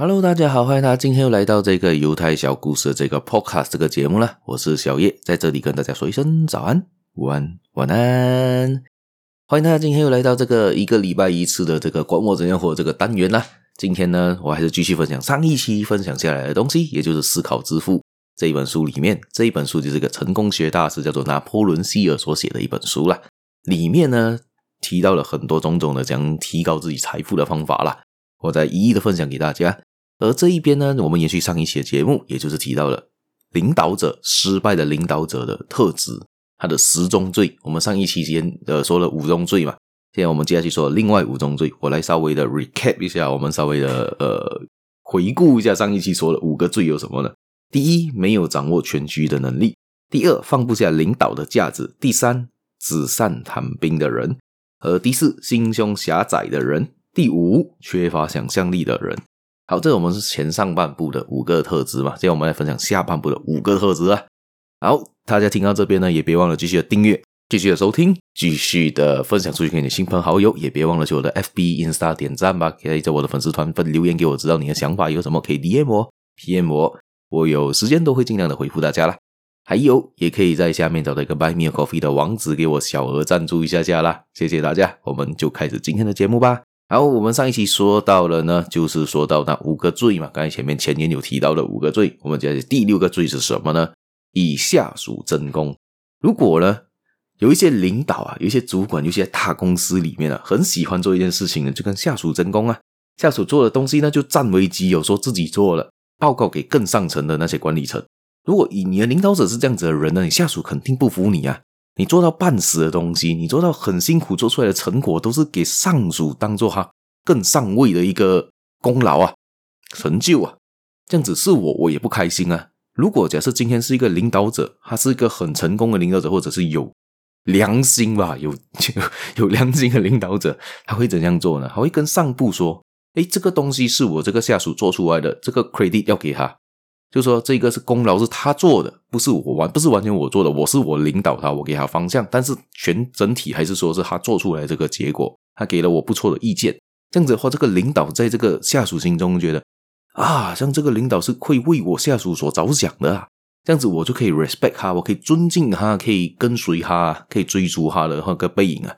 Hello，大家好，欢迎大家今天又来到这个犹太小故事这个 Podcast 这个节目了。我是小叶，在这里跟大家说一声早安、午安、晚安。欢迎大家今天又来到这个一个礼拜一次的这个管我怎样活这个单元啦。今天呢，我还是继续分享上一期分享下来的东西，也就是《思考致富》这一本书里面，这一本书就是一个成功学大师叫做拿破仑希尔所写的一本书啦。里面呢提到了很多种种的讲提高自己财富的方法啦，我再一一的分享给大家。而这一边呢，我们延续上一期的节目，也就是提到了领导者失败的领导者的特质，他的十宗罪。我们上一期间呃说了五宗罪嘛，现在我们接下去说另外五宗罪。我来稍微的 recap 一下，我们稍微的呃回顾一下上一期说的五个罪有什么呢？第一，没有掌握全局的能力；第二，放不下领导的架子；第三，纸上谈兵的人；和第四，心胸狭窄的人；第五，缺乏想象力的人。好，这我们是前上半部的五个特质嘛，现在我们来分享下半部的五个特质啊。好，大家听到这边呢，也别忘了继续的订阅，继续的收听，继续的分享出去给你的亲朋好友，也别忘了去我的 FB Insta 点赞吧，可以在我的粉丝团分留言给我，知道你的想法有什么，可以 DM 我，PM 我，我有时间都会尽量的回复大家啦。还有，也可以在下面找到一个 Buy Me a Coffee 的网址，给我小额赞助一下下啦，谢谢大家，我们就开始今天的节目吧。好，我们上一期说到了呢，就是说到那五个罪嘛。刚才前面前言有提到的五个罪，我们接下来第六个罪是什么呢？以下属争功。如果呢，有一些领导啊，有一些主管，有些大公司里面啊，很喜欢做一件事情呢，就跟下属争功啊。下属做的东西呢，就占为己有，说自己做了，报告给更上层的那些管理层。如果以你的领导者是这样子的人呢，你下属肯定不服你啊。你做到半死的东西，你做到很辛苦做出来的成果，都是给上属当做他更上位的一个功劳啊、成就啊。这样子是我，我也不开心啊。如果假设今天是一个领导者，他是一个很成功的领导者，或者是有良心吧，有有良心的领导者，他会怎样做呢？他会跟上部说：“诶，这个东西是我这个下属做出来的，这个 credit 要给他。”就说这个是功劳是他做的，不是我完，不是完全我做的，我是我领导他，我给他方向，但是全整体还是说是他做出来这个结果，他给了我不错的意见，这样子的话，这个领导在这个下属心中觉得啊，像这个领导是会为我下属所着想的啊，这样子我就可以 respect 他，我可以尊敬他，可以跟随他，可以追逐他的那个背影啊，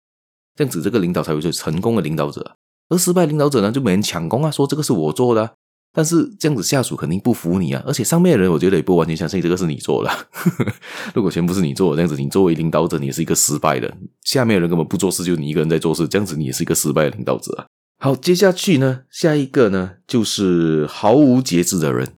这样子这个领导才会是成功的领导者，而失败领导者呢，就没人抢功啊，说这个是我做的。但是这样子下属肯定不服你啊，而且上面的人我觉得也不完全相信这个是你做的。如果全部是你做，这样子你作为领导者，你是一个失败的。下面的人根本不做事，就你一个人在做事，这样子你也是一个失败的领导者啊。好，接下去呢，下一个呢就是毫无节制的人。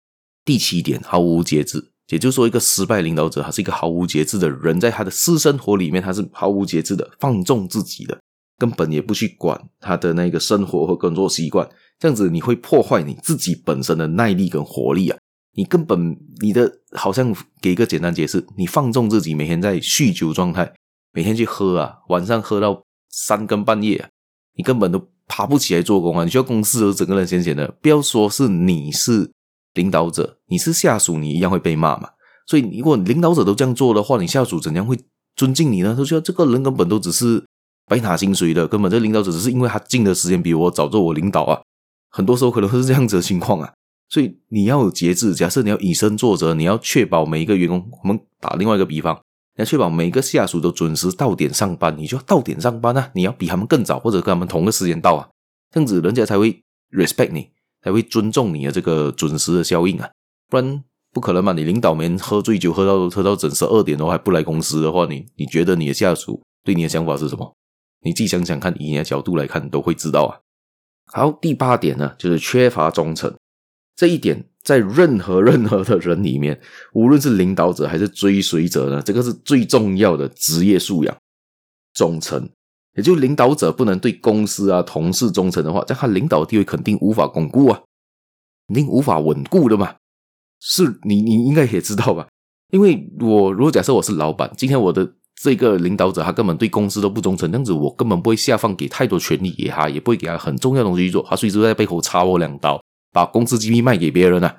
第七点，毫无节制，也就是说一个失败领导者，他是一个毫无节制的人，在他的私生活里面他是毫无节制的，放纵自己的，根本也不去管他的那个生活和工作习惯。这样子你会破坏你自己本身的耐力跟活力啊！你根本你的好像给一个简单解释，你放纵自己，每天在酗酒状态，每天去喝啊，晚上喝到三更半夜啊，你根本都爬不起来做工啊！你需要公司都整个人闲闲的，不要说是你是领导者，你是下属，你一样会被骂嘛。所以如果领导者都这样做的话，你下属怎样会尊敬你呢？他说这个人根本都只是白拿薪水的，根本这领导者只是因为他进的时间比我早做我领导啊。很多时候可能会是这样子的情况啊，所以你要有节制。假设你要以身作则，你要确保每一个员工。我们打另外一个比方，你要确保每一个下属都准时到点上班，你就要到点上班啊！你要比他们更早，或者跟他们同个时间到啊，这样子人家才会 respect 你，才会尊重你的这个准时的效应啊。不然不可能嘛！你领导们喝醉酒喝到喝到整十二点的话还不来公司的话，你你觉得你的下属对你的想法是什么？你自己想想看，以你的角度来看，都会知道啊。好，第八点呢，就是缺乏忠诚。这一点在任何 任何的人里面，无论是领导者还是追随者呢，这个是最重要的职业素养。忠诚，也就领导者不能对公司啊、同事忠诚的话，这样他领导地位肯定无法巩固啊，肯定无法稳固的嘛。是你，你应该也知道吧？因为我如果假设我是老板，今天我的。这个领导者他根本对公司都不忠诚，这样子我根本不会下放给太多权力给他，也不会给他很重要的东西去做，他随时在背后插我两刀，把公司机密卖给别人啊，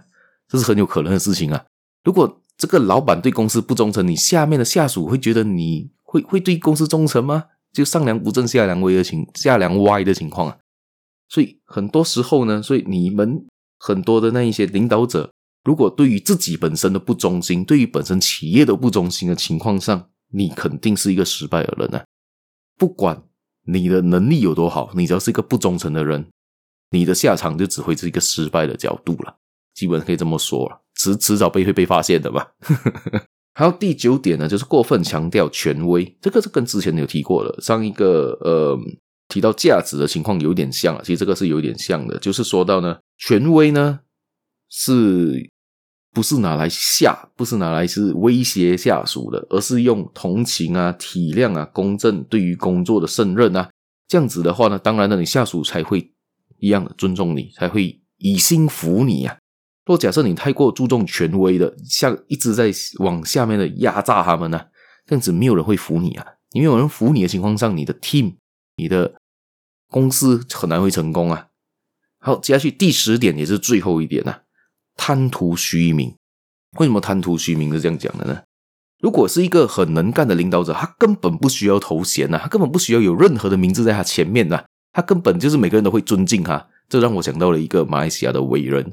这是很有可能的事情啊。如果这个老板对公司不忠诚，你下面的下属会觉得你会会对公司忠诚吗？就上梁不正下梁歪的情下梁歪的情况啊。所以很多时候呢，所以你们很多的那一些领导者，如果对于自己本身的不忠心，对于本身企业的不忠心的情况上，你肯定是一个失败的人啊！不管你的能力有多好，你只要是一个不忠诚的人，你的下场就只会是一个失败的角度了。基本可以这么说了，迟迟早被会被发现的吧。还有第九点呢，就是过分强调权威，这个是跟之前有提过的，上一个呃提到价值的情况有点像，其实这个是有点像的，就是说到呢，权威呢是不是拿来吓，不是拿来是威胁下属的，而是用同情啊、体谅啊、公正对于工作的胜任啊，这样子的话呢，当然呢，你下属才会一样的尊重你，才会以心服你呀、啊。若假设你太过注重权威的，像一直在往下面的压榨他们呢、这样子没有人会服你啊！你没有人服你的情况下，你的 team、你的公司很难会成功啊。好，接下去第十点也是最后一点啊，贪图虚名。为什么贪图虚名是这样讲的呢？如果是一个很能干的领导者，他根本不需要头衔呐、啊，他根本不需要有任何的名字在他前面呐、啊，他根本就是每个人都会尊敬他。这让我想到了一个马来西亚的伟人。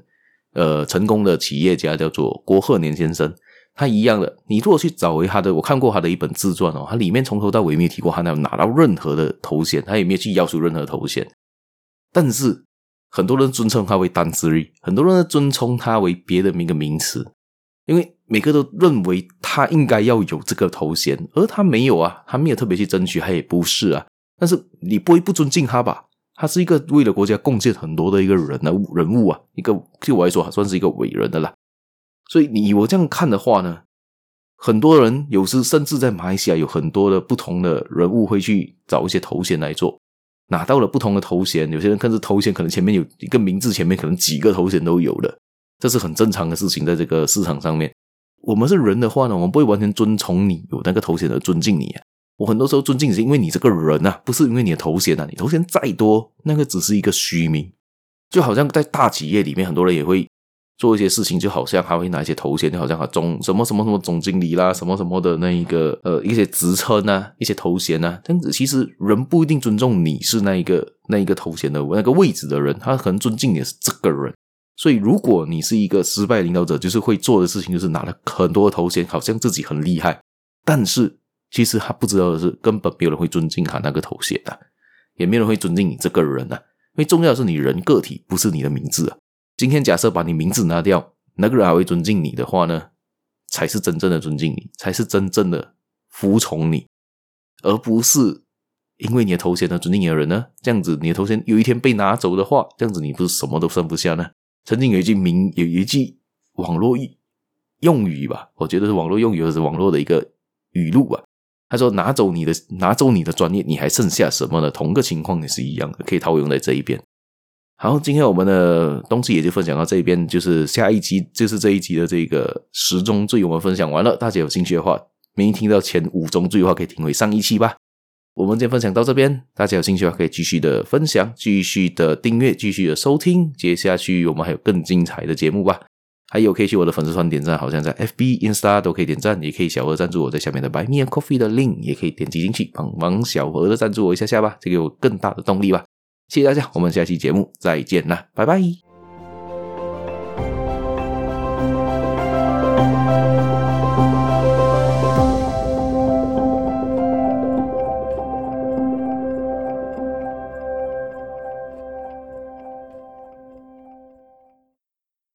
呃，成功的企业家叫做郭鹤年先生，他一样的。你如果去找回他的，我看过他的一本自传哦，他里面从头到尾没有提过他有拿到任何的头衔，他也没有去要求任何头衔。但是很多人尊称他为丹斯瑞，很多人尊称他为别的一个名词，因为每个都认为他应该要有这个头衔，而他没有啊，他没有特别去争取，他也不是啊。但是你不会不尊敬他吧？他是一个为了国家贡献很多的一个人呢，人物啊，一个对我来说还算是一个伟人的啦。所以你我这样看的话呢，很多人有时甚至在马来西亚有很多的不同的人物会去找一些头衔来做，拿到了不同的头衔，有些人看这头衔可能前面有一个名字，前面可能几个头衔都有的，这是很正常的事情，在这个市场上面，我们是人的话呢，我们不会完全遵从你有那个头衔而尊敬你啊。我很多时候尊敬你是因为你这个人、啊，不是因为你的头衔啊。你头衔再多，那个只是一个虚名。就好像在大企业里面，很多人也会做一些事情，就好像还会拿一些头衔，就好像他总什么什么什么总经理啦，什么什么的那一个呃一些职称啊，一些头衔啊。这样子其实人不一定尊重你是那一个那一个头衔的那个位置的人，他可能尊敬你是这个人。所以如果你是一个失败领导者，就是会做的事情就是拿了很多头衔，好像自己很厉害，但是。其实他不知道的是，根本没有人会尊敬他那个头衔的，也没有人会尊敬你这个人啊。因为重要的是你人个体，不是你的名字啊。今天假设把你名字拿掉，那个人还会尊敬你的话呢，才是真正的尊敬你，才是真正的服从你，而不是因为你的头衔而尊敬你的人呢。这样子，你的头衔有一天被拿走的话，这样子你不是什么都剩不下呢？曾经有一句名，有一句网络用语吧，我觉得是网络用语，或是网络的一个语录吧。他说：“拿走你的，拿走你的专业，你还剩下什么呢？同个情况也是一样的，可以套用在这一边。好，今天我们的东西也就分享到这边，就是下一集，就是这一集的这个十宗罪，我们分享完了。大家有兴趣的话，没听到前五宗罪的话，可以听回上一期吧。我们今天分享到这边，大家有兴趣的话，可以继续的分享，继续的订阅，继续的收听。接下去我们还有更精彩的节目吧。”还有可以去我的粉丝团点赞，好像在 FB、Insta 都可以点赞，也可以小额赞助我，在下面的 Buy Me a Coffee 的 link 也可以点击进去帮忙小额的赞助我一下下吧，这给我更大的动力吧。谢谢大家，我们下期节目再见啦，拜拜。